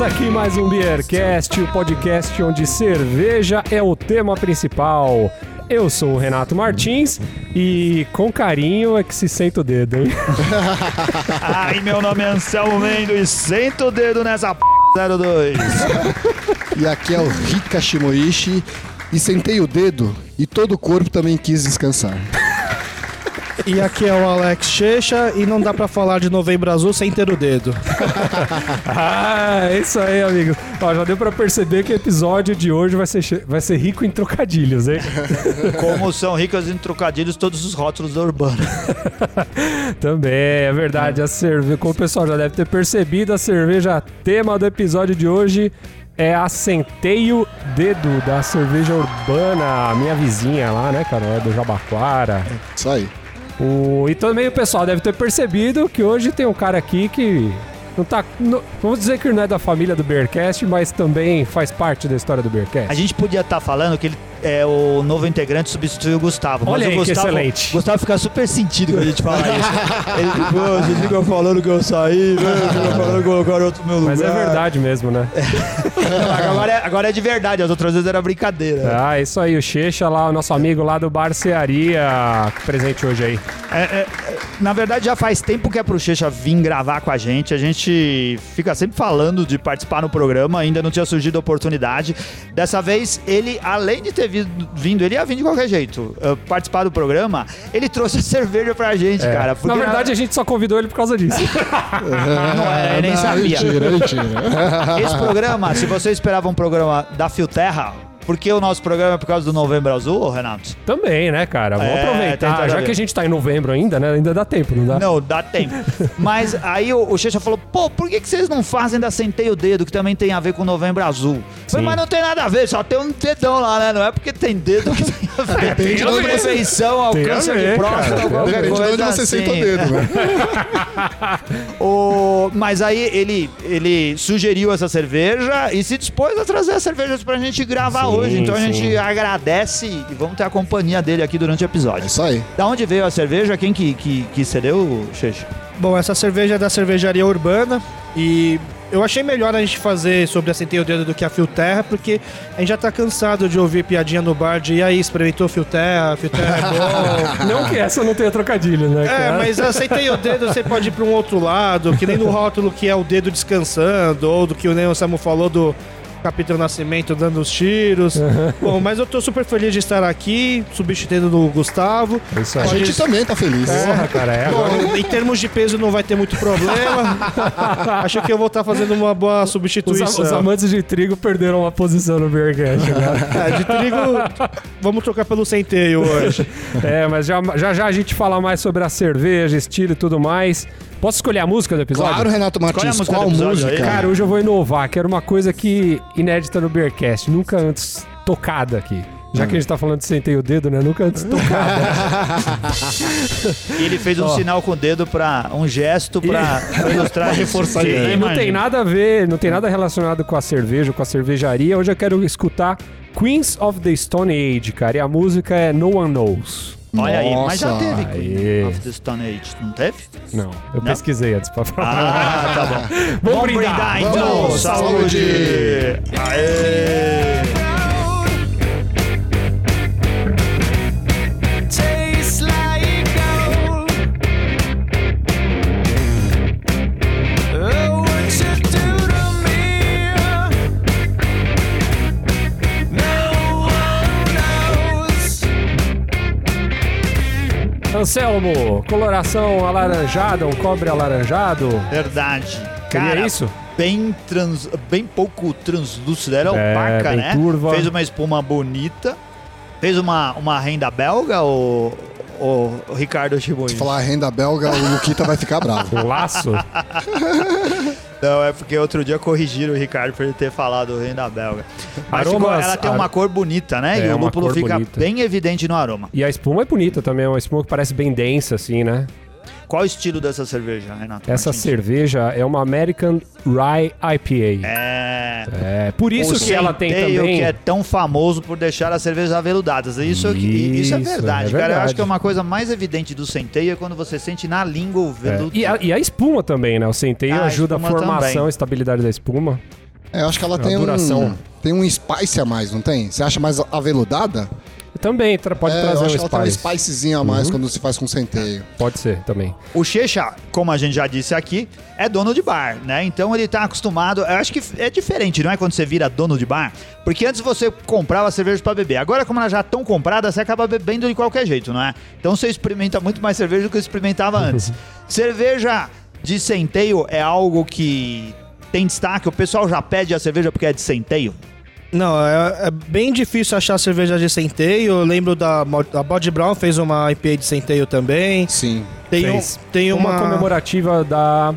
Começa aqui mais um Beercast, o podcast onde cerveja é o tema principal. Eu sou o Renato Martins e com carinho é que se senta o dedo, hein? Ai, meu nome é Anselmo Mendes, senta o dedo nessa p 02. E aqui é o Rika Shimoishi e sentei o dedo e todo o corpo também quis descansar. E aqui é o Alex Checha e não dá pra falar de Novembro Azul sem ter o dedo. ah, é isso aí, amigos. Ó, já deu pra perceber que o episódio de hoje vai ser, vai ser rico em trocadilhos, hein? Como são ricas em trocadilhos todos os rótulos da Urbana. Também, é verdade. A cerve... Como o pessoal já deve ter percebido, a cerveja tema do episódio de hoje é a Centeio Dedo, da cerveja urbana, minha vizinha lá, né, cara? É do Jabaquara. Isso aí. O... E também o pessoal deve ter percebido que hoje tem um cara aqui que não tá. Vamos dizer que não é da família do Bearcast, mas também faz parte da história do Bearcast. A gente podia estar falando que ele é o novo integrante substituiu o Gustavo. Olha mas aí o que Gustavo, excelente. Gustavo fica super sentido quando a gente fala isso. Ele, pô, vocês ficam falando que eu saí, né? Ficam falando que colocaram outro meu lugar. Mas é verdade mesmo, né? Agora é, agora é de verdade, as outras vezes era brincadeira. Ah, isso aí, o Checha lá, o nosso amigo lá do Barcearia, presente hoje aí. É, é, na verdade, já faz tempo que é pro Checha vir gravar com a gente. A gente fica sempre falando de participar no programa, ainda não tinha surgido a oportunidade. Dessa vez, ele, além de ter vindo, ele ia vir de qualquer jeito uh, participar do programa, ele trouxe a cerveja pra gente, cara. É. Na verdade, a gente só convidou ele por causa disso. não era, eu nem Não, sabia. Mentira, mentira. Esse programa, se você esperava um programa da Filterra, por que o nosso programa é por causa do Novembro Azul, ô, Renato? Também, né, cara? Vamos É, aproveitar. Já ver. que a gente tá em novembro ainda, né? Ainda dá tempo, não dá? Não, dá tempo. Mas aí o, o Checha falou, pô, por que, que vocês não fazem da Centeio Dedo, que também tem a ver com Novembro Azul? Falei, mas não tem nada a ver, só tem um dedão lá, né? Não é porque tem dedo que tem a ver. Depende a onde você- perfeição, ao câncer ver, de próstata, alguma. Depende de onde coisa você assim. senta o dedo, né? O- Mas aí ele, ele sugeriu essa cerveja e se dispôs a trazer as cervejas pra gente gravar Sim, hoje. Então a gente agradece e vamos ter a companhia dele aqui durante o É episódio. isso aí. Da onde veio a cerveja? Quem que, que, que cedeu, Checha? Bom, essa cerveja é da cervejaria urbana e eu achei melhor a gente fazer sobre a Centeio Dedo do que a Filterra, porque a gente já tá cansado de ouvir piadinha no bar de e aí, experimentou Filterra, Filterra é bom. Não que essa não tenha trocadilho, né? É, cara? mas a Centeio Dedo você pode ir pra um outro lado, que nem no rótulo que é o dedo descansando, ou do que o Neo Samu falou do Capitão Nascimento dando os tiros. Bom, mas eu tô super feliz de estar aqui, substituindo do Gustavo. É Isso A aí. gente também tá feliz. Porra, cara, é. Bom, em termos de peso não vai ter muito problema. Acho que eu vou estar fazendo uma boa Os, substituição. os amantes de trigo perderam uma posição no Bearcast agora. É, de trigo, vamos trocar pelo centeio hoje. É, mas já, já já a gente fala mais sobre a cerveja, estilo e tudo mais. Posso escolher a música do episódio? Claro, Renato Escolhe a Martins, música qual música? aí. Cara, hoje eu vou inovar, quero uma coisa que inédita no Bearcast, nunca antes tocada aqui. Já que a gente tá falando de sentei o dedo, né? Nunca antes tocada. E ele fez um Ó. sinal com o dedo para um gesto pra, pra ilustrar reforçar. E não tem nada a ver, não tem nada relacionado com a cerveja, com a cervejaria. Hoje eu quero escutar Queens of the Stone Age, cara. E a música é No One Knows. Olha aí, mas já teve Aê. Queen of the Stone Age, não teve? Não, eu Não? pesquisei antes pra falar. Ah, tá bom. Vamos brindar, então. Vamos, Saúde! saúde. Aê! Anselmo, coloração alaranjada, um cobre alaranjado. Verdade. Seria Cara, isso? Bem, trans, bem pouco translúcido, era É, opaca, né? turva. Fez uma espuma bonita. Fez uma, uma renda belga, o, o Ricardo Chiboi? Se falar renda belga, o Luquita vai ficar bravo. Laço. Não, é porque outro dia corrigiram o Ricardo por ele ter falado renda belga. Mas Aromas- ela tem ar- uma cor bonita, né? É, e o lúpulo fica bonita. bem evidente no aroma. E a espuma é bonita também, é uma espuma que parece bem densa, assim, né? Qual o estilo dessa cerveja, Renato? Essa Martins? cerveja é uma American Rye IPA. É. É, por isso o que ela tem centeio também. que é tão famoso por deixar as cervejas aveludadas. Isso, isso, isso é Isso, verdade, é cara. Eu acho que é uma coisa mais evidente do centeio é quando você sente na língua o É, veludo. E, a, e a espuma também, né? O centeio Ah, a ajuda a formação, também. a estabilidade da espuma. É, eu acho que ela A tem duração. um, tem um spice a mais, não tem? Você acha mais aveludada? Também tra- pode é, trazer eu um acho que ela tem um spice. spicezinho a mais quando se faz com centeio. Pode ser também. O Checha, como a gente já disse aqui, é dono de bar, né? Então ele tá acostumado. Eu acho que é diferente, não é? Quando você vira dono de bar. Porque antes você comprava cerveja pra beber. Agora, como elas já estão compradas, você acaba bebendo de qualquer jeito, não é? Então você experimenta muito mais cerveja do que experimentava antes. cerveja de centeio é algo que tem destaque. O pessoal já pede a cerveja porque é de centeio. Não, é, é bem difícil achar cerveja de centeio. Eu lembro da a Body Brown fez uma IPA de centeio também. Sim. Tem, um, Fez. tem uma... uma, comemorativa da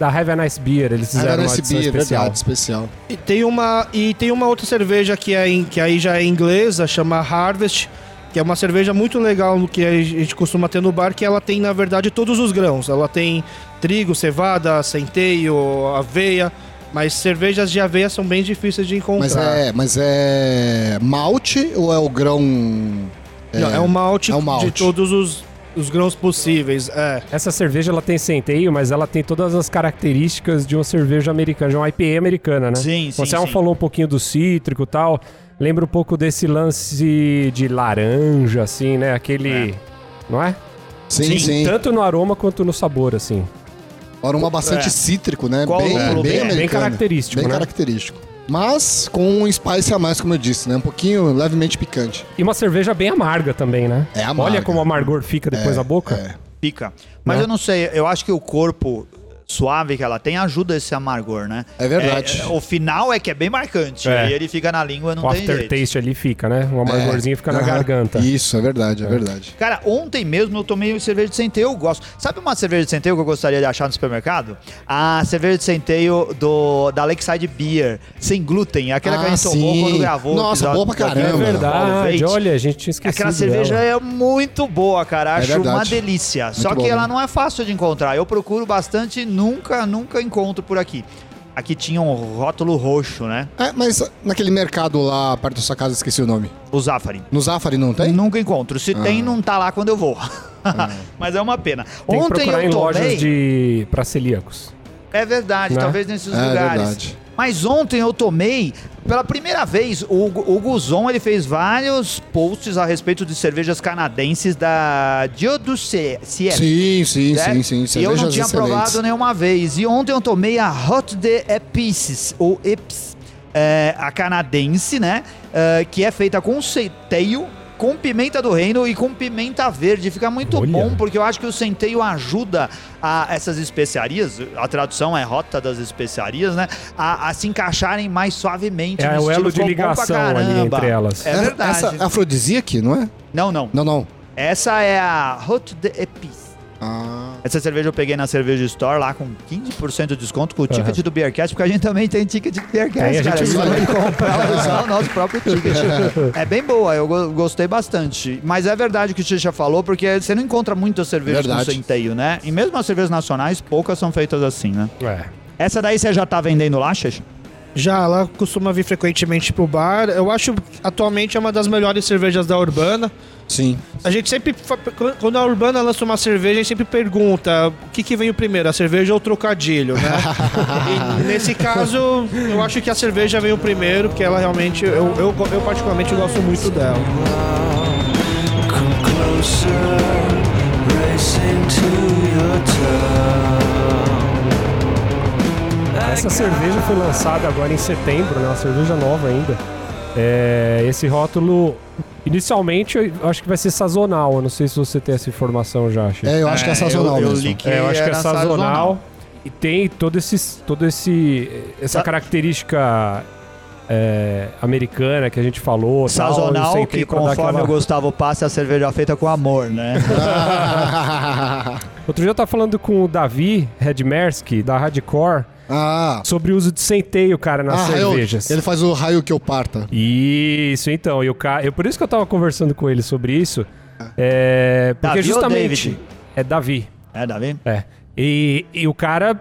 da Have a Nice Beer. Eles fizeram Era uma esse edição beer, especial. verdade, especial. e tem uma e tem uma outra cerveja que é em- que aí já é inglesa, chama Harvest, que é uma cerveja muito legal que a gente costuma ter no bar, que ela tem na verdade todos os grãos. Ela tem trigo, cevada, centeio, aveia, mas cervejas de aveia são bem difíceis de encontrar. Mas é, mas é malte ou é o grão? Não, é um malte, é um malte. de todos os, os grãos possíveis. É. Essa cerveja ela tem centeio, mas ela tem todas as características de uma cerveja americana, de uma IPA americana, né? Sim, sim, Você sim. falou um pouquinho do cítrico e tal. Lembra um pouco desse lance de laranja, assim, né? Aquele. Não é? Sim, sim. Tanto no aroma quanto no sabor, assim. Aroma bastante É. cítrico, né? Qual bem, lúpulo bem é? americano. Bem característico, Bem né? característico. Mas com um spice a mais, como eu disse, né? Um pouquinho levemente picante. E uma cerveja bem amarga também, né? É amarga. Olha como o amargor fica depois da boca. É. Fica. Mas Né? eu não sei, eu acho que o corpo suave que ela tem ajuda esse amargor, né? É verdade. É, o final é que é bem marcante. É. E ele fica na língua, não o tem jeito. aftertaste ali fica, né? Um amargorzinho fica na Aham. garganta. Isso, é verdade, é, verdade. Cara, ontem mesmo eu tomei cerveja de centeio, eu gosto. Sabe uma cerveja de centeio que eu gostaria de achar no supermercado? A cerveja de centeio do, da Lakeside Beer, sem glúten, aquela que a Ah, gente tomou sim. quando gravou. o Nossa, boa pra da- É caramba. verdade, olha, a gente tinha esquecido. Aquela cerveja dela. é muito boa, cara. É Acho verdade. uma delícia. Só Muito que bom, ela né? não é fácil de encontrar. Eu procuro bastante nunca, nunca encontro por aqui. Aqui tinha um rótulo roxo, né? É, mas naquele mercado lá perto da sua casa, esqueci o nome. O Zafari. No Zafari não tem? Nunca encontro. Se tem, não tá lá quando eu vou. Mas é uma pena. Tem que Ontem procurar eu em tomei. lojas de pra celíacos. É verdade, Né? talvez nesses É lugares. verdade. Mas ontem eu tomei, pela primeira vez, o, o Guzon ele fez vários posts a respeito de cervejas canadenses da Dioducier. Sim, sim, né? sim, sim. E eu não tinha excelentes. provado nenhuma vez. E ontem eu tomei a Hot de Epices, ou Eps, é, a canadense, né? É, que é feita com centeio, com pimenta do reino e com pimenta verde. Fica muito Olha. bom, porque eu acho que o centeio ajuda a essas especiarias, a tradução é rota das especiarias, né? A, a se encaixarem mais suavemente. É no o estilo. elo de ligação ali caramba. entre elas. É Essa- verdade. Essa é afrodisíaca, não é? Não, não. Não, não. Essa é a Hot de Epices. Ah, Essa cerveja eu peguei na Cerveja Store lá com 15% de desconto com o ticket do Beercast, porque a gente também tem ticket de Beercast, Tem, a cara. gente A gente pode comprar usar o nosso próprio ticket. é bem boa, eu go- gostei bastante. Mas é verdade o que o Xixa falou, porque você não encontra muitas cervejas com Verdade. centeio, né? E mesmo as cervejas nacionais, poucas são feitas assim, né? É. Essa daí você já tá vendendo lá, Xixa? Já, ela costuma vir frequentemente pro bar. Eu acho que atualmente é uma das melhores cervejas da Urbana. sim. A gente sempre, quando a Urbana lança uma cerveja, a gente sempre pergunta o que, que veio primeiro, a cerveja ou o trocadilho, né? e nesse caso, eu acho que a cerveja veio primeiro, porque ela realmente, eu, eu, eu particularmente gosto muito dela. Come closer, racing to your town. Essa cerveja foi lançada agora em setembro, né? Uma cerveja nova ainda. É, esse rótulo, inicialmente, eu acho que vai ser sazonal. Eu não sei se você tem essa informação já, Chico. É, eu acho que é sazonal eu, eu mesmo. li que É, eu acho que é era sazonal. E tem todo esse, todo esse essa Sa- característica é, americana que a gente falou. tal, Sazonal, sei que conforme aquela- o Gustavo passa, a cerveja feita com amor, né? Outro dia eu tava falando com o Davi Redmersky, da Hardcore, ah, sobre o uso de centeio, cara, nas ah, cervejas. ele faz o raio que eu parta. Isso, então. E o ca... eu, por isso que eu tava conversando com ele sobre isso. É, porque Davi ou justamente. David? É Davi. É, Davi? É. E, e o cara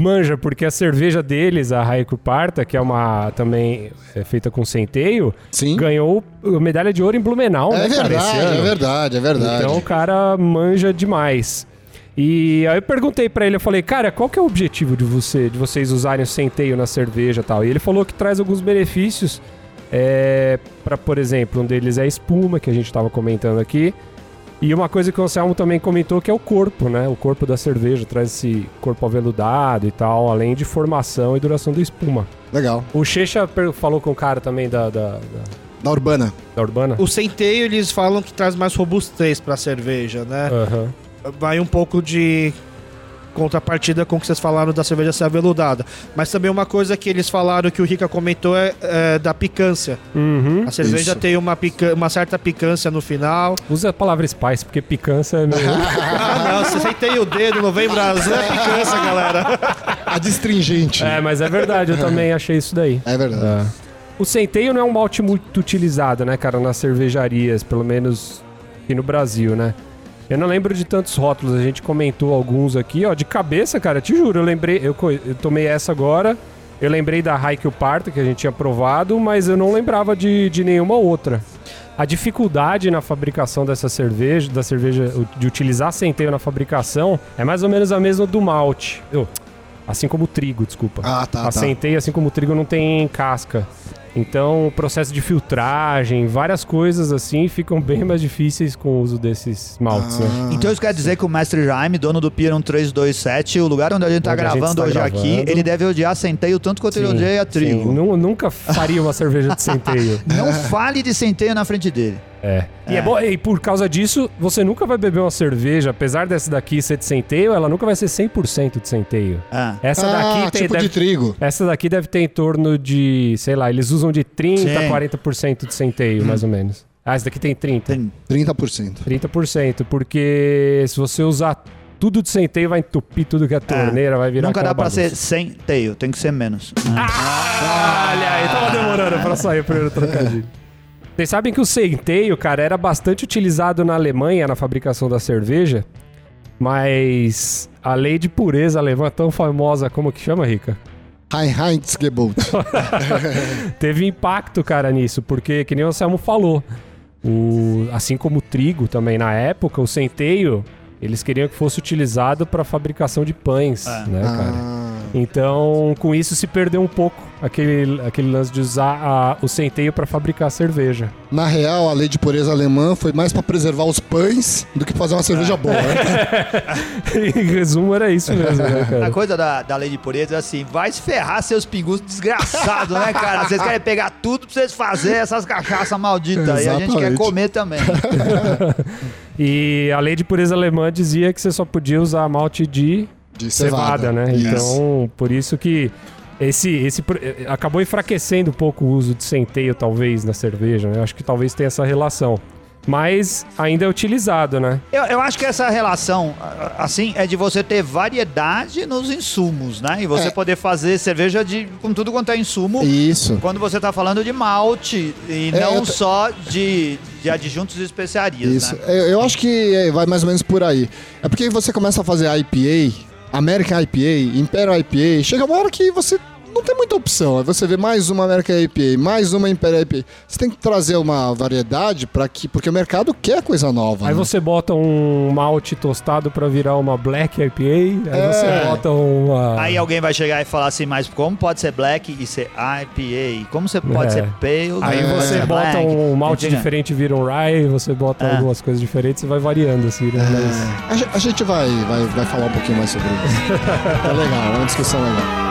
manja, porque a cerveja deles, a Raico Parta, que é uma também é feita com centeio, Sim. ganhou medalha de ouro em Blumenau, É né, cara, esse verdade, ano. é verdade, é verdade. Então o cara manja demais. E aí eu perguntei pra ele, eu falei, cara, qual que é o objetivo de você, de vocês usarem o centeio na cerveja e tal? E ele falou que traz alguns benefícios. É, para por exemplo, um deles é a espuma, que a gente tava comentando aqui. E uma coisa que o Anselmo também comentou que é o corpo, né? O corpo da cerveja traz esse corpo aveludado e tal, além de formação e duração da espuma. Legal. O Checha falou com o cara também da, da, da, Da Urbana. da Urbana. O centeio, eles falam que traz mais robustez pra cerveja, né? Aham. Vai um pouco de contrapartida com o que vocês falaram da cerveja ser aveludada. Mas também uma coisa que eles falaram que o Rica comentou é, é da picância. Uhum. A cerveja Isso. tem uma, pica uma certa picância no final. Usa a palavra spice, porque picância é meio. Ah, não, você sentei o dedo, novembro azul é picância, galera. A distringente. é, mas é verdade, eu também achei isso daí. É verdade. O centeio não é um malte muito utilizado, né, cara, nas cervejarias, pelo menos aqui no Brasil, né? Eu não lembro de tantos rótulos, a gente comentou alguns aqui, ó, de cabeça, cara, te juro, eu lembrei, eu, eu tomei essa agora, eu lembrei da Haikel Parta, que a gente tinha provado, mas eu não lembrava de, de nenhuma outra. A dificuldade na fabricação dessa cerveja, da cerveja, de utilizar centeio na fabricação, é mais ou menos a mesma do malte. Assim como o trigo, desculpa. Ah, tá, a tá. centeio, assim como o trigo, não tem casca. Então, o processo de filtragem, várias coisas assim, ficam bem mais difíceis com o uso desses maltes, né? Ah, Então isso quer dizer que o mestre Jaime, dono do Pier 1327, o lugar onde a gente tá Onde a gente gravando está hoje aqui, gravando. ele deve odiar centeio tanto quanto ele Sim, odeia sim. trigo. Nu- nunca faria uma cerveja de centeio. Não fale de centeio na frente dele. É. E, é bom, e por causa disso, você nunca vai beber uma cerveja, apesar dessa daqui ser de centeio, ela nunca vai ser 100% de centeio. Ah. Essa ah, daqui tem, tipo deve, de trigo. Essa daqui deve ter em torno de, sei lá, eles usam de 30% Sim. a 40% de centeio, mais ou menos. Ah, essa daqui tem 30%. Tem- 30%. 30%, porque se você usar tudo de centeio, vai entupir tudo que é torneira, vai virar Nunca dá pra ser centeio, tem que ser menos. né? Olha aí, tava demorando pra sair o primeiro trocadilho. Vocês sabem que o centeio, cara, era bastante utilizado na Alemanha na fabricação da cerveja, mas a lei de pureza alemã tão famosa como que chama, Rica? Heinheitsgebot. Teve impacto, cara, nisso, porque, que nem o Anselmo falou, o, assim como o trigo também na época, o centeio, eles queriam que fosse utilizado para fabricação de pães, É. né, cara? Ah, Então, com isso se perdeu um pouco aquele, aquele lance de usar a- o centeio para fabricar cerveja. na real, a lei de pureza alemã foi mais pra preservar os pães do que fazer uma cerveja boa. né? em resumo, era isso mesmo, né, A coisa da, da lei de pureza é assim, vai se ferrar seus pingus desgraçados, né, cara? Vocês querem pegar tudo pra vocês fazerem essas cachaças malditas. E a gente quer comer também. E a lei de pureza alemã dizia que você só podia usar malte de De cevada, né? Isso. Então, por isso que esse, esse pro- eh, acabou enfraquecendo um pouco o uso de centeio, talvez, na cerveja, né? Eu acho que talvez tenha essa relação. Mas ainda é utilizado, né? Eu, eu acho que essa relação, assim, é de você ter variedade nos insumos, né? E você É. poder fazer cerveja de, com tudo quanto é insumo. Isso. Quando você tá falando de malte e É, não só de, de adjuntos e especiarias, Isso. né? Eu, eu acho que é, vai mais ou menos por aí. É porque você começa a fazer IPA, American IPA, Imperial IPA, chega uma hora que você não tem muita opção. Aí você vê mais uma American IPA, mais uma Imperial IPA. Você tem que trazer uma variedade para que porque o mercado quer coisa nova. Aí né? você bota um malte tostado pra virar uma Black IPA, aí É. você bota uma... Aí alguém vai chegar e falar assim, mas como pode ser black e ser IPA? Como você pode É. ser pale? Aí pode você bota black? um malte Entendeu? diferente e vira um rye, você bota É. algumas coisas diferentes e vai variando, assim, né? Mas- A, ge- a gente vai, vai, vai falar um pouquinho mais sobre isso. é legal, é uma discussão legal.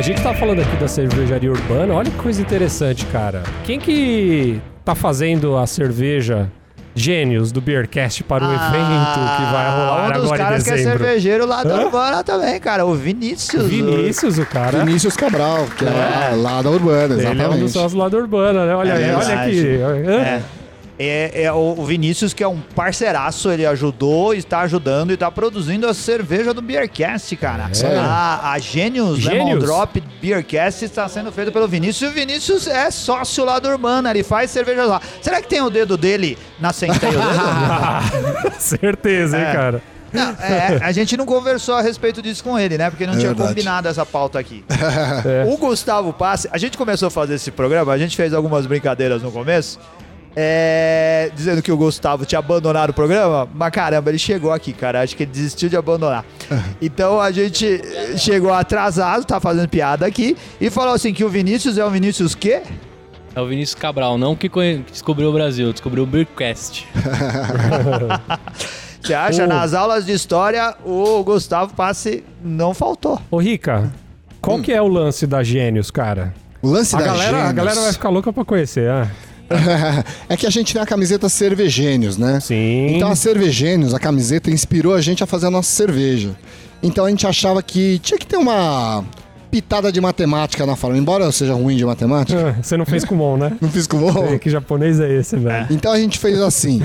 A gente tá falando aqui da cervejaria urbana, olha que coisa interessante, cara. Quem que tá fazendo a cerveja Gênios do Beercast para o evento que vai rolar um dos agora em caras que é dezembro? cervejeiro lá da Hã? Urbana também, cara. O Vinícius. Vinícius, o cara. Vinícius Cabral, que é, lá, lá da Urbana, Ele é um dos exatamente. sócios lá da Urbana, né? Olha, É aí, olha aqui. É. É, é o Vinícius, que é um parceiraço, ele ajudou, está ajudando e está produzindo a cerveja do Beercast, cara. É. A, a Gênios Lemon Gênios? Drop Beercast está sendo feita pelo Vinícius. E o Vinícius é sócio lá do Urbana, ele faz cerveja lá. Será que tem o dedo dele na Centeio Dedo? Certeza, hein, É. cara. Não, é, a gente não conversou a respeito disso com ele, né? Porque não É tinha verdade. combinado essa pauta aqui. É. O Gustavo Passe, a gente começou a fazer esse programa, a gente fez algumas brincadeiras no começo, é, dizendo que o Gustavo tinha abandonado o programa, mas caramba, ele chegou aqui, cara. Acho que ele desistiu de abandonar. Então a gente chegou atrasado, tá fazendo piada aqui, e falou assim: que o Vinícius é o Vinícius quê? É o Vinícius Cabral, não que, descobriu o Brasil, descobriu o Beercast. Você acha? Ô. Nas aulas de história, o Gustavo Passe não faltou. Ô, Rica, qual que é o lance da Gênios, cara? O lance A da galera, a Gênios galera vai ficar louca pra conhecer, ah. é que a gente tem a camiseta Cervegênios, né? Sim. Então a Cervegênios, a camiseta, inspirou a gente a fazer a nossa cerveja. Então a gente achava que tinha que ter uma pitada de matemática na forma. Embora eu seja ruim de matemática, Ah, Você não fez com mão, né? não fiz com bom. É, que japonês é esse, velho? Então a gente fez assim: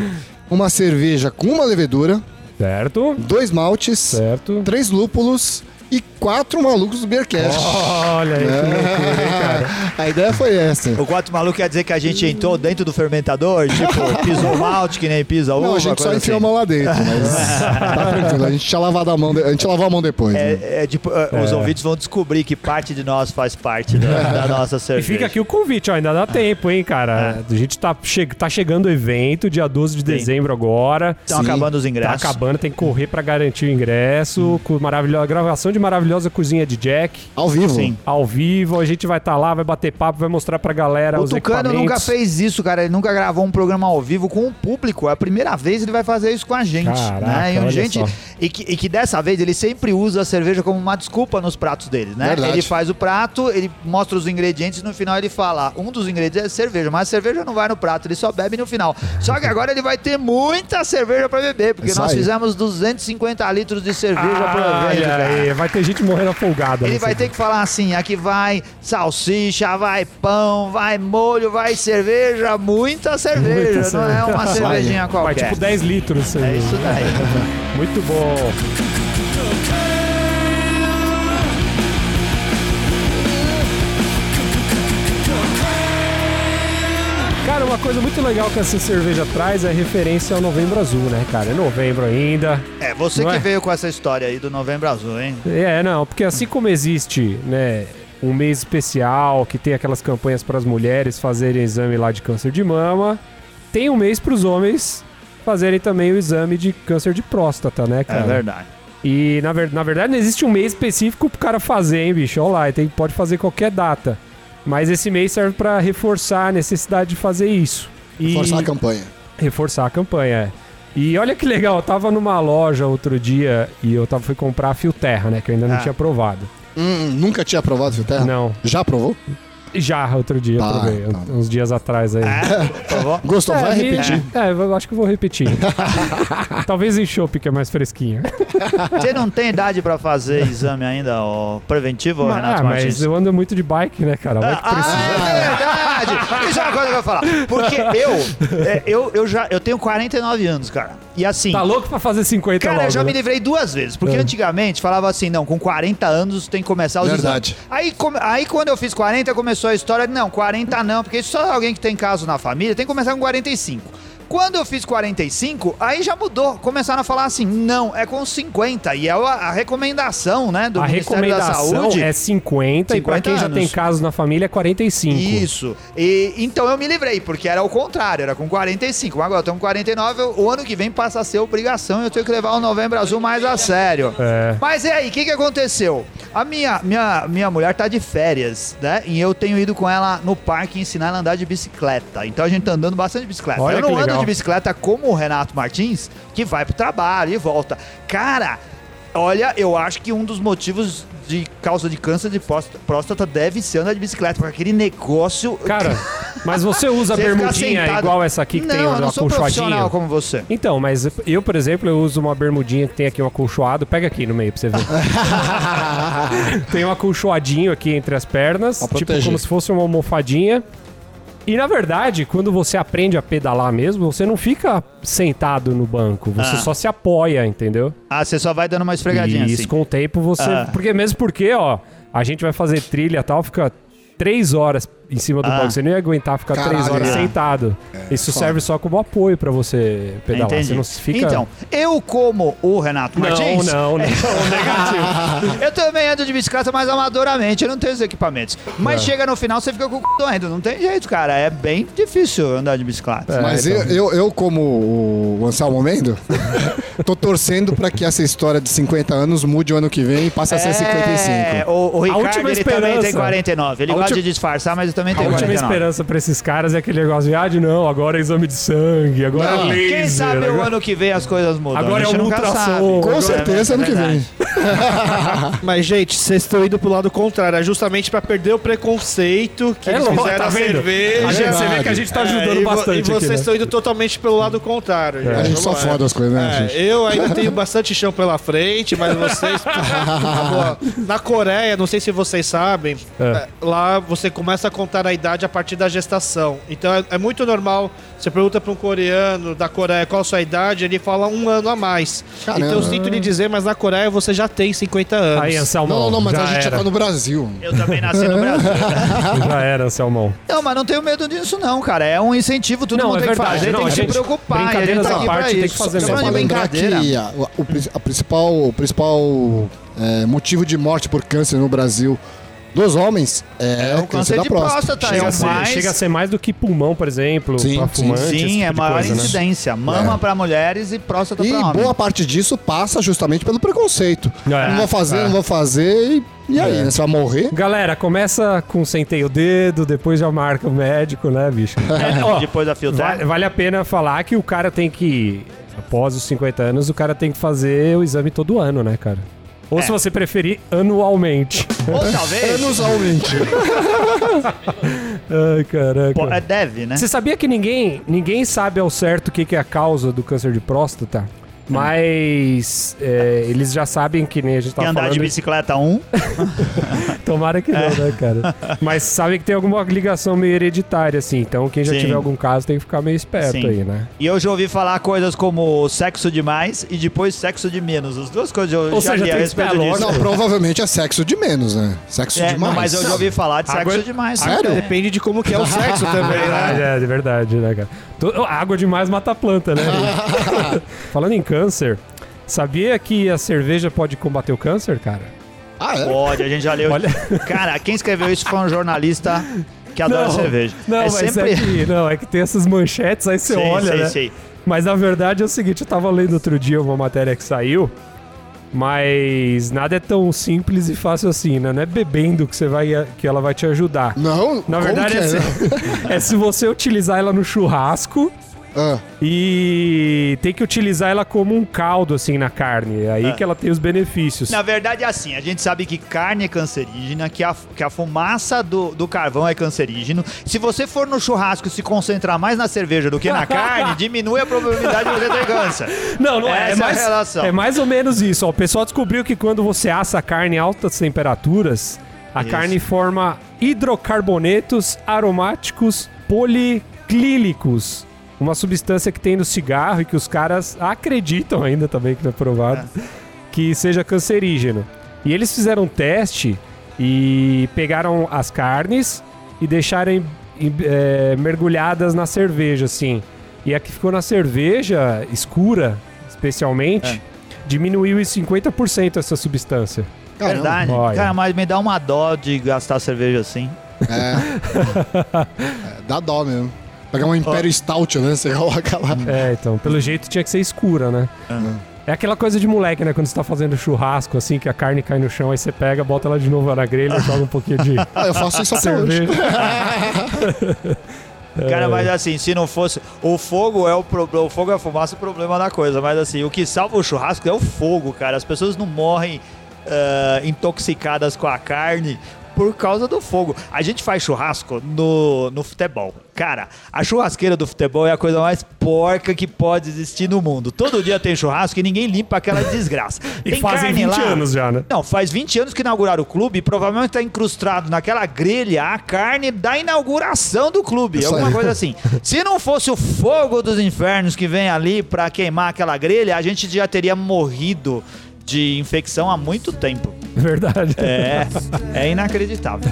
uma cerveja com uma levedura, Certo? dois maltes, Certo. três lúpulos e quatro malucos do Beercast. Olha aí, que loucura, hein, cara? A ideia foi essa. O quatro maluco quer dizer que a gente entrou dentro do fermentador, tipo, pisou malte que nem pisa uva, Não, a gente só enfiou a assim. mão lá dentro, mas tá tranquilo. A gente tinha lavado a mão, de- a gente lavou a mão depois. né? É, é tipo, é, os ouvintes vão descobrir que parte de nós faz parte da, da nossa E cerveja. fica aqui o convite, ó, ainda dá tempo, hein, cara? A gente tá, che tá chegando o evento, dia 12 de dezembro agora. Estão Sim. acabando os Tá ingressos. acabando, tem que correr pra garantir o ingresso. Com maravilhosa gravação de maravilhosa cozinha de Jack. Ao vivo. Sim. Ao vivo, a gente vai estar lá, vai bater papo, vai mostrar pra galera O os Tucano nunca fez isso, cara. Ele nunca gravou um programa ao vivo com o público. É a primeira vez ele vai fazer isso com a gente. Caraca, né? E, um olha gente só. e, que, e que dessa vez ele sempre usa a cerveja como uma desculpa nos pratos dele, né? Verdade. Ele faz o prato, ele mostra os ingredientes e no final ele fala: um dos ingredientes é cerveja, mas a cerveja não vai no prato, ele só bebe no final. Só que agora ele vai ter muita cerveja pra beber, porque Isso nós aí. fizemos 250 litros de cerveja pro evento. Olha cara. aí, vai ter gente morrendo afogada. Ele vai ter que falar assim: aqui vai salsicha, vai pão, vai molho, vai cerveja, muita cerveja. Muita não é uma cerveja. cervejinha Vai qualquer. tipo 10 litros. É isso daí. Muito bom. Uma coisa muito legal que essa cerveja traz é referência ao Novembro Azul, né, cara? É novembro ainda. É, você que é? veio com essa história aí do Novembro Azul, hein? É, não, porque assim como existe, né, um mês especial que tem aquelas campanhas para as mulheres fazerem exame lá de câncer de mama, tem um mês para os homens fazerem também o exame de câncer de próstata, né, É cara? verdade. E na, ver- na verdade não existe um mês específico pro cara fazer, hein, bicho? Olha lá, tem, pode fazer ququalquer data. Mas esse mês serve para reforçar a necessidade de fazer isso. E Forçar a campanha. reforçar a campanha, é. E olha que legal, eu tava numa loja outro dia e eu tava, fui comprar a Fio Terra, né? Que eu ainda não Ah. tinha provado. Hum, nunca tinha provado fio terra? Não. Já provou? Já, outro dia, Tá, provei, tá. uns dias atrás aí. Favor. Gostou? vai É, repetir. É, eu acho que eu vou repetir. Talvez em chopp, que é mais fresquinho. Você não tem idade pra fazer exame ainda, ó, preventivo, Mas- Renato ah, Martins? mas eu ando muito de bike, né, cara? Vai que precisa. Ah, é verdade! Isso é uma coisa que eu vou falar. Porque eu, é, eu, eu já eu tenho 49 anos, cara. E assim. Tá louco pra fazer 50 Cara, logo, eu já né? me livrei duas vezes, porque É. antigamente falava assim, não, com 40 anos tem que começar os Verdade. exames. Aí, come- aí quando eu fiz 40, começou a história não, 40 não, porque só alguém que tem caso na família tem que começar com 45. Quando eu fiz 45, aí já mudou. Começaram a falar assim, não, é com 50. E é a, recomendação, né, do A Ministério da Saúde. é 50, e pra 50 quem já tem anos. casos na família é 45. Isso. E, então eu me livrei, porque era o contrário, era com 45. Mas agora eu tô com 49, eu- o ano que vem passa a ser obrigação e eu tenho que levar o Novembro Azul mais a sério. É. Mas e aí, o que, que aconteceu? A minha, minha, minha mulher tá de férias, né? E eu tenho ido com ela no parque ensinar ela a andar de bicicleta. Então a gente tá andando bastante de bicicleta. Olha eu não ando legal. de bicicleta como o Renato Martins, que vai pro trabalho e volta. Cara, olha, eu acho que um dos motivos de causa de câncer de próstata- deve ser andar de bicicleta, porque aquele negócio. Cara, mas você usa Você bermudinha igual essa aqui que não, tem eu um não sou acolchoadinho? profissional como você. Então, mas eu, por exemplo, eu uso uma bermudinha que tem aqui um acolchoado. Pega aqui no meio pra você ver. tem um acolchoadinho aqui entre as pernas, Pra tipo proteger. como se fosse uma almofadinha. E na verdade, quando você aprende a pedalar mesmo, você não fica sentado no banco, você Ah. só se apoia, entendeu? Ah, você só vai dando uma esfregadinha e isso assim. com o tempo você. Ah. Porque mesmo porque, ó, a gente vai fazer trilha e tal, fica três horas em cima do Ah. banco. Você não ia aguentar ficar três Caralho, horas é. sentado. isso foda. serve só como apoio pra você pedalar. Entendi. Você não fica. Então, eu como o Renato não, Martins... não, não, negativo. Eu também ando de bicicleta, mas amadoramente, eu não tenho os equipamentos. Mas É. chega no final, você fica com o c... doendo. Não tem jeito, cara. É bem difícil andar de bicicleta. É, Mas então. eu, eu, eu, como o Anselmo Mendo, tô torcendo pra que essa história de 50 anos mude o ano que vem e passe a ser 55. É, o, o Ricardo última ele também tem esperança. 49. Ele A gosta última- de disfarçar, mas também A tenho última 49. esperança pra esses caras é aquele negócio de, ah, de não, agora é exame de sangue, agora Não. é laser. Quem sabe o agora... ano que vem as coisas mudam. Agora a é um ultrassom. Com Agora- certeza é ano que vem. Mas, gente, vocês estão indo pro lado contrário. É justamente pra perder o preconceito que É eles fizeram tá a vendo? cerveja. A gente, você vê que a gente tá É, ajudando e vo- bastante E vocês aqui, né? estão indo totalmente pelo lado contrário. gente. A gente só foda as coisas, né, É, gente? eu ainda tenho bastante chão pela frente, mas vocês. Na Coreia, não sei se vocês sabem, É. é, lá você começa a contar a idade a partir da gestação. Então é, é muito normal. Você pergunta para um coreano da Coreia qual a sua idade, ele fala um ano a mais. Caramba. Então eu sinto lhe dizer, mas na Coreia você já tem 50 anos. Aí, Anselmo. Não, não, não, mas já a gente já era. tá no Brasil. Eu também nasci no Brasil. Já era, Anselmão. Não, mas não tenho medo disso, não, cara. É um incentivo, todo Não, mundo é tem verdade. que fazer, Não, tem a que se gente- preocupar. E a gente brincadeiras tá à aqui parte, pra tem que fazer Tô mesmo. brincadeira. que a, o, a principal, o principal é, motivo de morte por câncer no Brasil dos homens é, É o câncer câncer da de próstata. próstata. Chega, é a ser, mais... chega a ser mais do que pulmão, por exemplo, Sim, pra sim, fumante. esse Sim, é tipo de maior coisa, né? incidência. Mama É. pra mulheres e próstata E pra homens. boa parte disso passa justamente pelo preconceito. É, não vou fazer, é. não vou fazer. E, e aí, É. né? Você vai morrer? Galera, começa com sentei o dedo, depois já marca o médico, né, bicho? É, ó, Depois da filtrada. vale, vale a pena falar que o cara tem que, após os 50 anos, o cara tem que fazer o exame todo ano, né, cara? Ou É. se você preferir, anualmente. Ou talvez... Anualmente. Ai, caraca. Pô, é deve, né? Você sabia que ninguém, ninguém sabe ao certo o que, que é a causa do câncer de próstata? Mas é, eles já sabem que nem a gente tava andar falando. de bicicleta um. Tomara que não, né, cara? Mas sabem que tem alguma ligação meio hereditária, assim. Então quem já Sim. tiver algum caso tem que ficar meio esperto Sim. aí, né? E eu já ouvi falar coisas como sexo demais e depois sexo de menos. As duas coisas eu Ou já seja, li a respeito é, disso. Não, provavelmente é sexo de menos, né? Sexo É, demais. não, mas eu já ouvi falar de sexo Água- demais. Sério? Depende de como que é o sexo também, né? é, de verdade, né, cara? To- Água demais mata a planta, né? Falando em câncer, sabia que a cerveja pode combater o câncer, cara? Ah, é? Pode, a gente já leu. Olha- Cara, quem escreveu isso foi um jornalista que adora cerveja. Não, é mas sempre... é que, não, é que tem essas manchetes, aí você Sei, olha, sei, né? sei. Mas na verdade é o seguinte, eu tava lendo outro dia uma matéria que saiu, mas nada é tão simples e fácil assim, né? Não é bebendo que, você vai, que ela vai te ajudar. Não, Na como verdade que é, é, se, é se você utilizar ela no churrasco Ah, e tem que utilizar ela como um caldo assim na carne. É aí Ah. que ela tem os benefícios. Na verdade é assim, a gente sabe que carne é cancerígena, que a, que a fumaça do, do carvão é cancerígeno. Se você for no churrasco e se concentrar mais na cerveja do que na carne, diminui a probabilidade de você ter câncer. Não, não é. É Essa é a mais, relação. é mais ou menos isso. ó. O pessoal descobriu que quando você assa a carne em altas temperaturas, a Isso. carne forma hidrocarbonetos aromáticos policlílicos. Uma substância que tem no cigarro e que os caras acreditam ainda também, que não é provado, que seja cancerígeno. E eles fizeram um teste e pegaram as carnes e deixaram é, mergulhadas na cerveja, assim. E a que ficou na cerveja, escura, especialmente, diminuiu em 50% essa substância. caramba. Verdade. Olha. Cara, mas me dá uma dó de gastar cerveja assim. É. É, Dá dó mesmo. Pegar um Império Stout, né? Você coloca lá. É, então, pelo jeito tinha que ser escura, né? É aquela coisa de moleque, né? Quando você tá fazendo churrasco, assim, que a carne cai no chão, aí você pega, bota ela de novo na grelha e joga um pouquinho de Ah, eu faço isso até hoje. Cara, mas assim, se não fosse. O fogo é o problema. O fogo é a fumaça, o problema da coisa. Mas assim, o que salva o churrasco é o fogo, cara. As pessoas não morrem ah, intoxicadas com a carne por causa do fogo. A gente faz churrasco no, no futebol. Cara, a churrasqueira do futebol é a coisa mais porca que pode existir no mundo. Todo dia tem churrasco e ninguém limpa aquela desgraça. E Tem fazem carne 20 lá. anos já, né? Não, faz 20 anos que inauguraram o clube e provavelmente tá incrustado naquela grelha a carne da inauguração do clube. Isso alguma aí. coisa assim. Se não fosse o fogo dos infernos que vem ali pra queimar aquela grelha, a gente já teria morrido de infecção há muito tempo. Verdade. É, é inacreditável.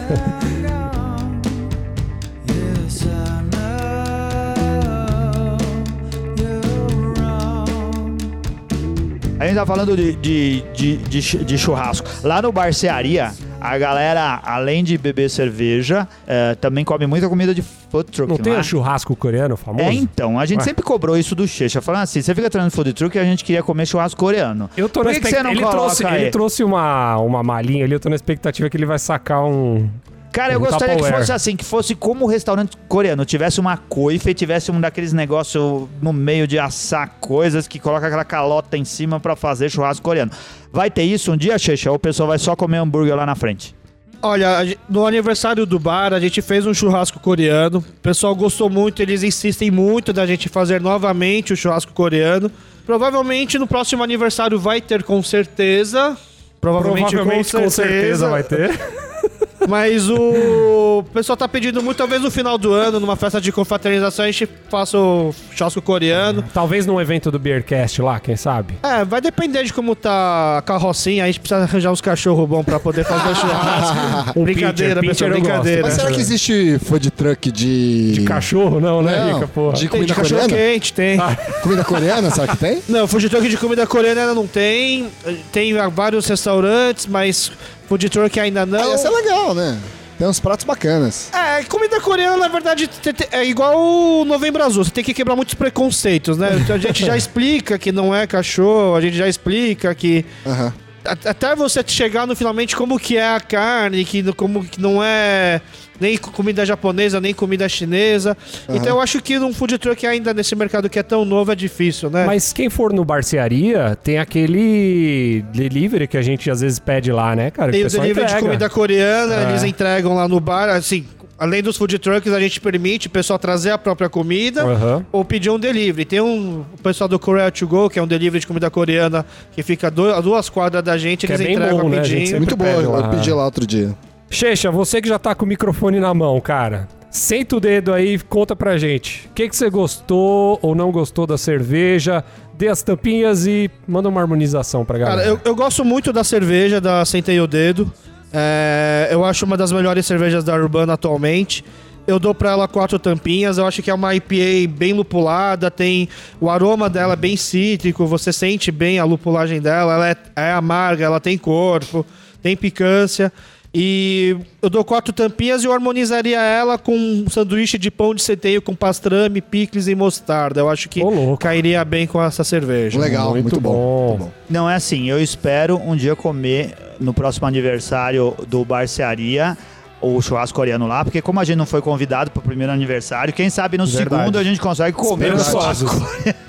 A gente tá falando de, de, de, de churrasco. Lá no Barcearia, a galera, além de beber cerveja, eh, também come muita comida de food truck. Não tem é? o churrasco coreano famoso? É, então, a gente Ué. sempre cobrou isso do Checha, falando assim, você fica trazendo food truck e a gente queria comer churrasco coreano. Eu tô Por na que, que expect- você não ele trouxe, ele trouxe uma, uma malinha ali, eu tô na expectativa que ele vai sacar um. Cara, eu um gostaria que fosse assim, que fosse como o restaurante coreano, tivesse uma coifa e tivesse um daqueles negócios no meio de assar coisas que coloca aquela calota em cima pra fazer churrasco coreano. Vai ter isso um dia, Checha, ou o pessoal vai só comer hambúrguer lá na frente? Olha, no aniversário do bar, a gente fez um churrasco coreano. O pessoal gostou muito, eles insistem muito da gente fazer novamente o churrasco coreano. Provavelmente no próximo aniversário vai ter com certeza. Provavelmente, Provavelmente com certeza vai ter. Mas o pessoal tá pedindo muito, talvez no final do ano, numa festa de confraternização, a gente faça o churrasco coreano. Talvez num evento do Beercast lá, quem sabe? É, vai depender de como tá a carrocinha, a gente precisa arranjar uns cachorros bons pra poder fazer o churrasco. Um brincadeira, pincher, pessoal, pincher brincadeira. Mas será que existe food truck de... De cachorro, não, né, Não, Rica? Porra. de Tem comida de cachorro coreana? quente, tem. Comida coreana, será que tem? Não, food truck de comida coreana ainda não tem. Tem vários restaurantes, mas food truck ainda Ah, não. ia ser legal, né? Tem uns pratos bacanas. É, comida coreana, na verdade, é igual o Novembro Azul. Você tem que quebrar muitos preconceitos, né? A gente já explica que não é cachorro, a gente já explica que. A- Até você chegar no finalmente como que é a carne, que como que não é nem comida japonesa, nem comida chinesa. Então eu acho que num food truck ainda nesse mercado que é tão novo é difícil, né? Mas quem for no Barcearia, tem aquele delivery que a gente às vezes pede lá, né, cara? Tem Que o pessoal delivery de entrega. comida coreana, É. eles entregam lá no bar, assim, além dos food trucks, a gente permite o pessoal trazer a própria comida Aham. ou pedir um delivery. Tem um o pessoal do Korea to Go, que é um delivery de comida coreana, que fica a duas quadras da gente, Que eles é bem entregam bom, né? A gente rapidinho. sempre Muito boa, pede eu pedi lá outro dia. Checha, você que já tá com o microfone na mão, cara. Senta o dedo aí e conta pra gente. O que, que você gostou ou não gostou da cerveja? Dê as tampinhas e manda uma harmonização pra galera. Cara, eu, eu gosto muito da cerveja da Sentei o Dedo. É, eu acho uma das melhores cervejas da Urbana atualmente. Eu dou pra ela quatro tampinhas. Eu acho que é uma IPA bem lupulada. Tem o aroma dela é bem cítrico. Você sente bem a lupulagem dela. Ela é, é amarga, ela tem corpo, tem picância. E eu dou quatro tampinhas e eu harmonizaria ela com um sanduíche de pão de centeio com pastrame, picles e mostarda. Eu acho que louco. cairia bem com essa cerveja. Legal, Muito muito, bom. bom. muito bom. Não é assim, eu espero um dia comer no próximo aniversário do Barcearia o churrasco coreano lá, porque como a gente não foi convidado pro primeiro aniversário, quem sabe no Verdade. segundo a gente consegue comer o churrasco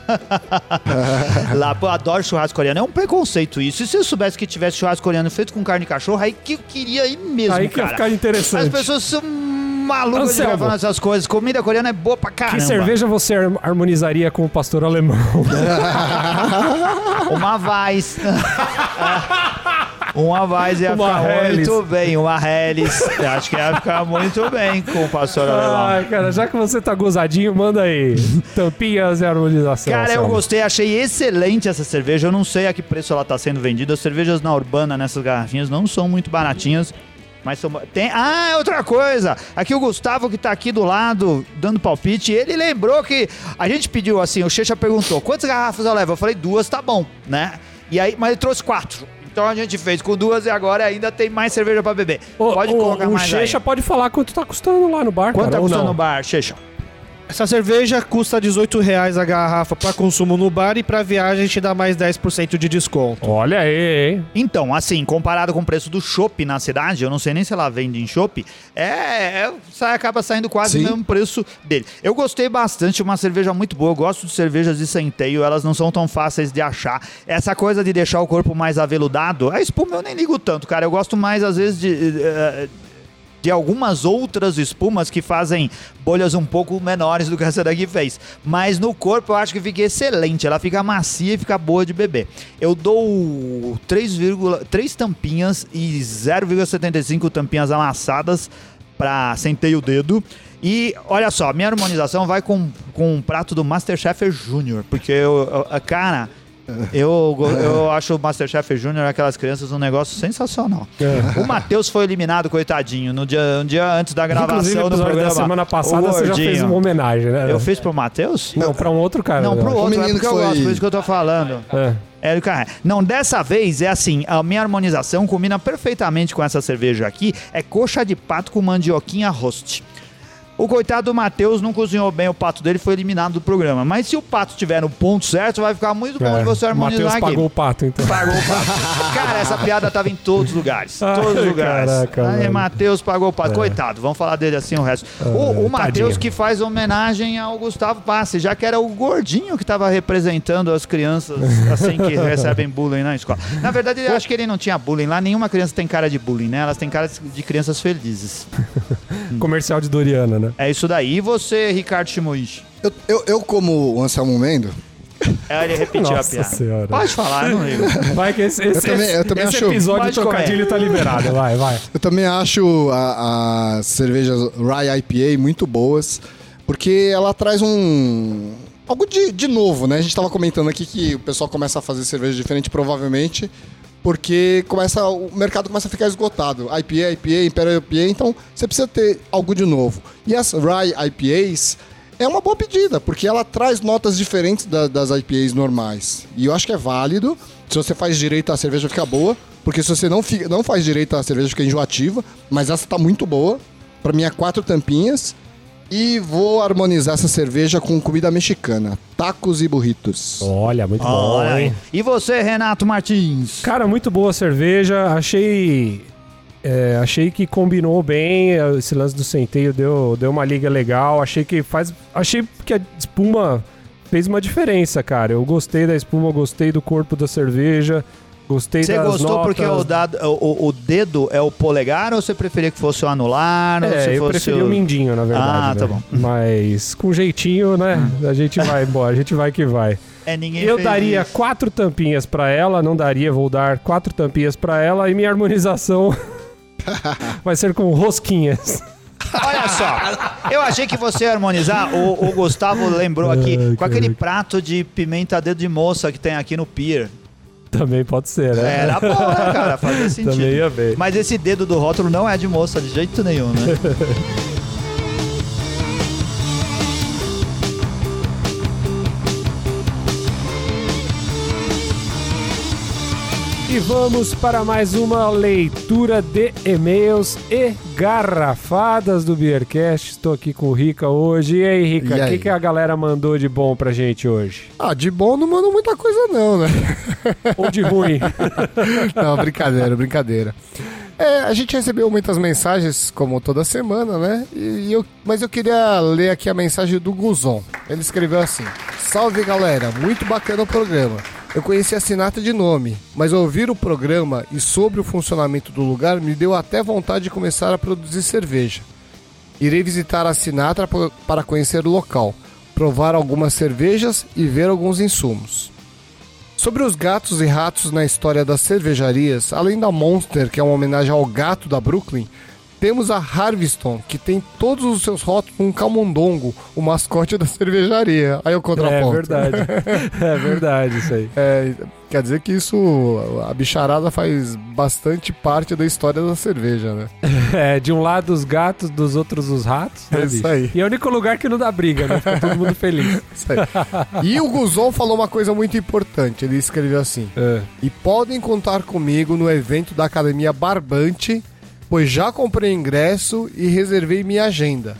lá. Pô, adoro churrasco coreano. É um preconceito isso. E se eu soubesse que tivesse churrasco coreano feito com carne de cachorro, aí que eu queria ir mesmo, Aí que ia cara. ficar interessante. As pessoas são malucas de ficar falando essas coisas. Comida coreana é boa pra caramba. Que cerveja você har- harmonizaria com o pastor alemão? Uma Vaz. Uma Vaz ia Uma ficar Helles. muito bem. Uma Helles. Eu Acho que ia ficar muito bem com o pastor alemão. Ai, cara, já que você tá gozadinho, manda aí. Tampinhas e harmonização. Cara, eu gostei, achei excelente essa cerveja. Eu não sei a que preço ela tá sendo vendida. As cervejas na Urbana, nessas garrafinhas, não são muito baratinhas. Mas são... Tem... Ah, outra coisa. Aqui o Gustavo, que tá aqui do lado, dando palpite, ele lembrou que a gente pediu assim, o Checha perguntou, quantas garrafas eu levo? Eu falei, duas, tá bom, né? E aí, mas ele trouxe quatro. Então a gente fez com duas e agora ainda tem mais cerveja pra beber. Ô, Pode ô, colocar o mais Checha aí. pode falar quanto tá custando lá no bar, Quanto cara, tá custando no bar, Checha? Essa cerveja custa 18 reais a garrafa para consumo no bar e para viagem a gente dá mais 10% de desconto. Olha aí, hein? Então, assim, comparado com o preço do chopp na cidade, eu não sei nem se ela vende em chopp, é, é sai, acaba saindo quase Sim. o mesmo preço dele. Eu gostei bastante, uma cerveja muito boa, eu gosto de cervejas de centeio, elas não são tão fáceis de achar. Essa coisa de deixar o corpo mais aveludado, a espuma eu nem ligo tanto, cara, eu gosto mais às vezes de... eh, de algumas outras espumas que fazem bolhas um pouco menores do que essa daqui fez. Mas no corpo eu acho que fica excelente. Ela fica macia e fica boa de beber. Eu dou 3,3 tampinhas e 0,75 tampinhas amassadas pra sentei o dedo. E olha só, minha harmonização vai com, com um prato do Masterchef Júnior. Porque eu, eu- cara, eu, eu acho o Masterchef Júnior aquelas crianças um negócio sensacional. O Matheus foi eliminado, coitadinho, no dia, um dia antes da gravação do programa. da semana passada O você já fez uma homenagem, né? Eu fiz pro Matheus? Não, pra um outro cara. Não, eu pro outro, é menino porque que eu foi- gosto, por isso que eu tô falando. É. É, cara, não, dessa vez é assim, a minha harmonização combina perfeitamente com essa cerveja aqui, é coxa de pato com mandioquinha roast. O coitado do Matheus não cozinhou bem o pato dele, foi eliminado do programa. Mas se o pato estiver no ponto certo, vai ficar muito bom de você É, harmonizar Matheus pagou o pato, então. Pagou o pato. Cara, essa piada tava em todos os lugares. Ai, Todos os lugares. caraca, Aí. Matheus pagou o pato. Coitado, vamos falar dele assim o resto. o o Matheus que faz homenagem ao Gustavo Passe, já que era o gordinho que tava representando as crianças assim que recebem bullying na escola. Na verdade, eu acho que ele não tinha bullying lá. Nenhuma criança tem cara de bullying, né? Elas têm cara de crianças felizes. Comercial de Doriana, né? É isso daí. E você, Ricardo Shimoishi? Eu, eu, eu, como o Anselmo Mendo, É, ele repetiu a Nossa piada. senhora. Pode falar, eu não ligo. Vai que esse, esse, também- eu também esse acho- episódio Pode trocadilho tá liberado. Vai, vai. eu também acho a, as cervejas Rye IPA muito boas, porque ela traz um. Algo de, de novo, né? A gente tava comentando aqui que o pessoal começa a fazer cerveja diferente, provavelmente, porque começa, o mercado começa a ficar esgotado. IPA, IPA, Imperial IPA, então você precisa ter algo de novo. E as Rye IPAs é uma boa pedida, porque ela traz notas diferentes da- das IPAs normais. E eu acho que é válido. Se você faz direito, a cerveja fica boa. Porque se você não, fi- não faz direito, a cerveja fica enjoativa. Mas essa tá muito boa. Pra mim é quatro tampinhas. E vou harmonizar essa cerveja com comida mexicana. Tacos e burritos. Olha, muito bom, Olha hein? E você, Renato Martins? Cara, muito boa a cerveja. Achei. é, achei que combinou bem. Esse lance do centeio deu, deu uma liga legal. Achei que faz. Achei que a espuma fez uma diferença, cara. Eu gostei da espuma, gostei do corpo da cerveja. Gostei Você gostou notas. porque o, dado, o, o dedo é o polegar ou você preferia que fosse o anular? ou se É, eu fosse preferi o... o mindinho, na verdade. Ah, tá né? bom. Mas com jeitinho, né? A gente vai embora, a gente vai que vai. É, Eu fez daria quatro tampinhas pra ela, não daria, vou dar quatro tampinhas pra ela e minha harmonização vai ser com rosquinhas. Olha só, eu achei que você ia harmonizar. O, o Gustavo lembrou aqui com aquele prato de pimenta dedo de moça que tem aqui no pier. Também pode ser, né? Era bom, né, cara? Fazia sentido. Também ia bem. Mas esse dedo do rótulo não é de moça de jeito nenhum, né? E vamos para mais uma leitura de e-mails e garrafadas do Beercast. Estou aqui com o Rica hoje. E aí, Rica, o que, que a galera mandou de bom pra gente hoje? Ah, de bom não mandou muita coisa não, né? Ou de ruim? Não, brincadeira, brincadeira. É, a gente recebeu muitas mensagens, como toda semana, né? E eu, mas eu queria ler aqui a mensagem do Guzon. Ele escreveu assim: Salve galera, muito bacana o programa. Eu conheci a Sinatra de nome, mas ouvir o programa e sobre o funcionamento do lugar me deu até vontade de começar a produzir cerveja. Irei visitar a Sinatra para conhecer o local, provar algumas cervejas e ver alguns insumos. Sobre os gatos e ratos na história das cervejarias, além da Monster, que é uma homenagem ao gato da Brooklyn, temos a Harveston, que tem todos os seus rótulos com um camundongo, o mascote da cervejaria. Aí é contraponto. verdade. É verdade isso aí. É, quer dizer que isso, a bicharada faz bastante parte da história da cerveja, né? É, de um lado os gatos, dos outros os ratos. né, É isso bicho? aí. E é o único lugar que não dá briga, né? Fica todo mundo feliz. Isso aí. E o Guzon falou uma coisa muito importante. Ele escreveu assim: É. E podem contar comigo no evento da Academia Barbante, pois já comprei ingresso e reservei minha agenda.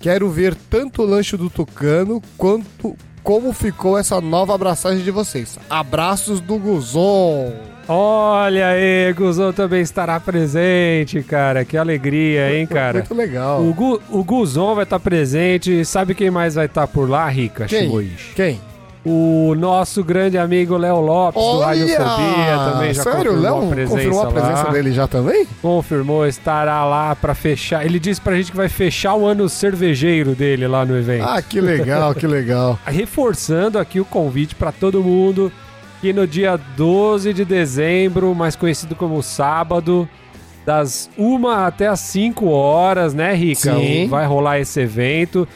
Quero ver tanto o lanche do Tucano quanto como ficou essa nova abraçagem de vocês. Abraços do Guzon. Olha aí, Guzão também estará presente, cara. Que alegria, hein, cara? Muito legal. O, Gu, o Guzon vai estar presente. Sabe quem mais vai estar por lá, Rica Quem? Quem? O nosso grande amigo Léo Lopes, do Radiofobia, também já Sério, confirmou Léo a presença confirmou a presença lá. dele já também? Confirmou, estará lá pra fechar. Ele disse pra gente que vai fechar o ano cervejeiro dele lá no evento. Ah, que legal, que legal. Reforçando aqui o convite pra todo mundo que no dia 12 de dezembro, mais conhecido como sábado, das 1 até as 5 horas, né, Rica? Sim. Vai rolar esse evento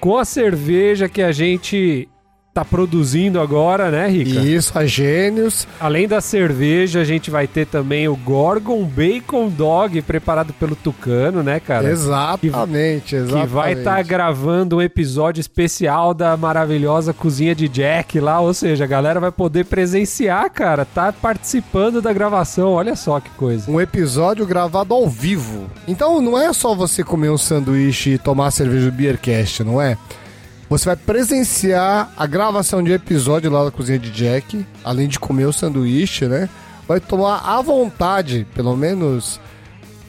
com a cerveja que a gente tá produzindo agora, né, Rica? Isso, a Gênios. Além da cerveja, a gente vai ter também o Gorgon Bacon Dog preparado pelo Tucano, né, cara? Exatamente, exatamente. Que vai estar gravando um episódio especial da maravilhosa cozinha de Jack lá, ou seja, a galera vai poder presenciar, cara, tá participando da gravação, olha só que coisa. Um episódio gravado ao vivo. Então não é só você comer um sanduíche e tomar cerveja do Beercast, não é? Você vai presenciar a gravação de episódio lá da cozinha de Jack, além de comer o sanduíche, né? Vai tomar à vontade, pelo menos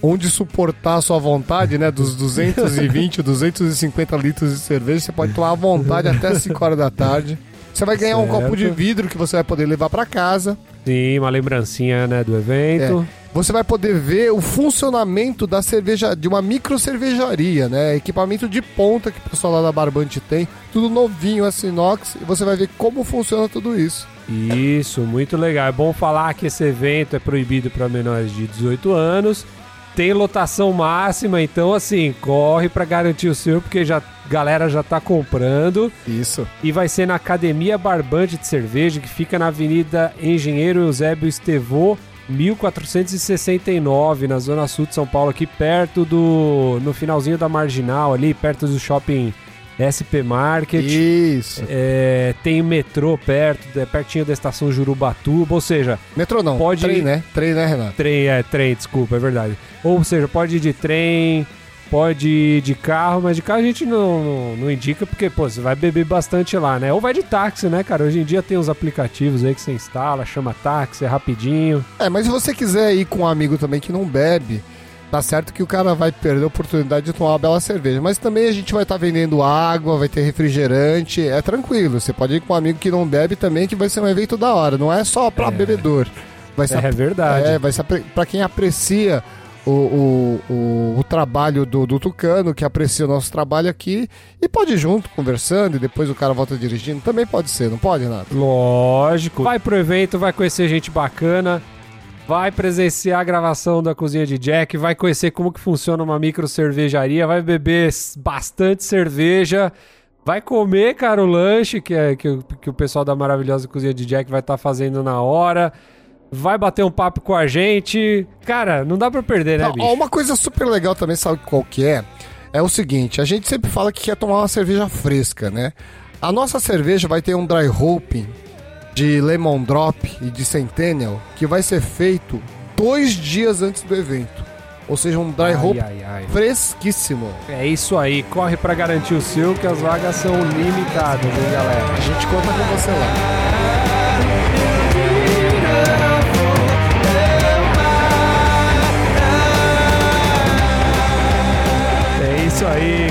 onde suportar a sua vontade, né? Dos 220, 250 litros de cerveja, você pode tomar à vontade até 5 horas da tarde. Você vai ganhar um Certo. copo de vidro que você vai poder levar para casa. Sim, uma lembrancinha, né, do evento. Você vai poder ver o funcionamento da cerveja, de uma micro cervejaria, né? Equipamento de ponta que o pessoal lá da Barbante tem, tudo novinho, assim, inox, e você vai ver como funciona tudo isso. Isso, muito legal. É bom falar que esse evento é proibido para menores de 18 anos. Tem lotação máxima, então assim, corre para garantir o seu, porque já a galera já tá comprando. Isso. E vai ser na Academia Barbante de Cerveja, que fica na Avenida Engenheiro Eusébio Estevô, 1469, na Zona Sul de São Paulo, aqui perto do. no finalzinho da Marginal, ali, perto do shopping SP Market. Isso. É, tem metrô perto, é pertinho da estação Jurubatuba, ou seja, Metrô não, Pode- trem, né? Trem, né, Renato? trem, é, trem, desculpa, é verdade. Ou seja, pode ir de trem, pode ir de carro, mas de carro a gente não, não, não indica porque, pô, você vai beber bastante lá, né? Ou vai de táxi, né, cara? Hoje em dia tem uns aplicativos aí que você instala, chama táxi, é rapidinho. É, mas se você quiser ir com um amigo também que não bebe, tá certo que o cara vai perder a oportunidade de tomar uma bela cerveja. Mas também a gente vai estar vendendo água, vai ter refrigerante, é tranquilo. Você pode ir com um amigo que não bebe também, que vai ser um evento da hora. Não é só pra bebedor. Vai ser É verdade. É, vai ser pra quem aprecia o, o, o, o trabalho do, do Tucano, que aprecia o nosso trabalho aqui, e pode ir junto, conversando, e depois o cara volta dirigindo. Também pode ser, não pode, Renato? Lógico. Vai pro evento, vai conhecer gente bacana, vai presenciar a gravação da cozinha de Jack, vai conhecer como que funciona uma micro cervejaria, vai beber bastante cerveja, vai comer, cara, o lanche que, é, que, o- que o pessoal da maravilhosa cozinha de Jack vai estar fazendo na hora. Vai bater um papo com a gente. Cara, não dá pra perder, né, Ó, bicho? Uma coisa super legal também, sabe qual que é? É o seguinte, a gente sempre fala que quer tomar uma cerveja fresca, né? A nossa cerveja vai ter um dry hopping de Lemon Drop e de Centennial que vai ser feito dois dias antes do evento. Ou seja, um dry hop fresquíssimo. É isso aí, corre pra garantir o seu, que as vagas são limitadas, hein, galera? A gente conta com você lá.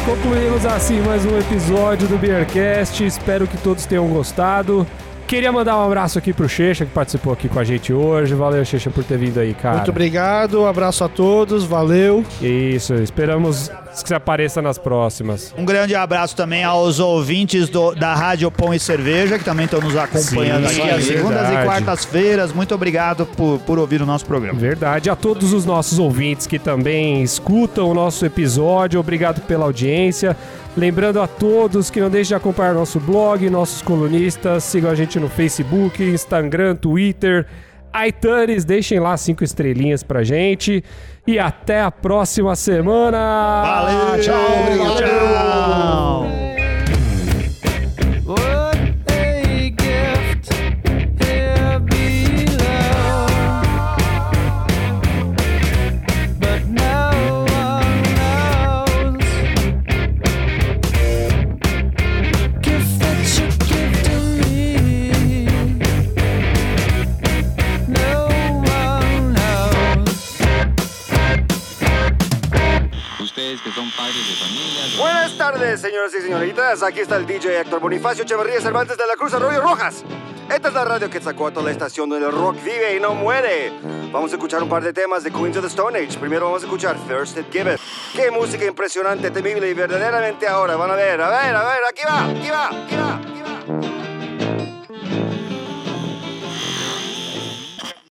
Concluímos assim mais um episódio do Beercast. Espero que todos tenham gostado. Queria mandar um abraço aqui pro Checha, que participou aqui com a gente hoje. Valeu, Checha, por ter vindo aí, cara. Muito obrigado, um abraço a todos, valeu. Isso, esperamos que você apareça nas próximas. Um grande abraço também aos ouvintes do- da Rádio Pão e Cerveja, que também estão nos acompanhando Sim, aqui às segundas verdade. e quartas-feiras. Muito obrigado por, por ouvir o nosso programa. Verdade. A todos os nossos ouvintes que também escutam o nosso episódio, obrigado pela audiência. Lembrando a todos que não deixem de acompanhar nosso blog, nossos colunistas, sigam a gente no Facebook, Instagram, Twitter, iTunes, deixem lá cinco estrelinhas pra gente. E até a próxima semana! Valeu, Tchau, obrigado! tchau. Tardes, señoras y señoritas. Aquí está el DJ Héctor Bonifacio Echeverría Cervantes de la Cruz Arroyo Rojas. Esta es la radio Quetzalcoatl, la estación donde el rock vive y no muere. Vamos a escuchar un par de temas de Queens of the Stone Age. Primero vamos a escuchar First It. Qué música impresionante, temible y verdaderamente ahora. Van a ver, a ver, a ver, aquí va, aquí va, aquí va.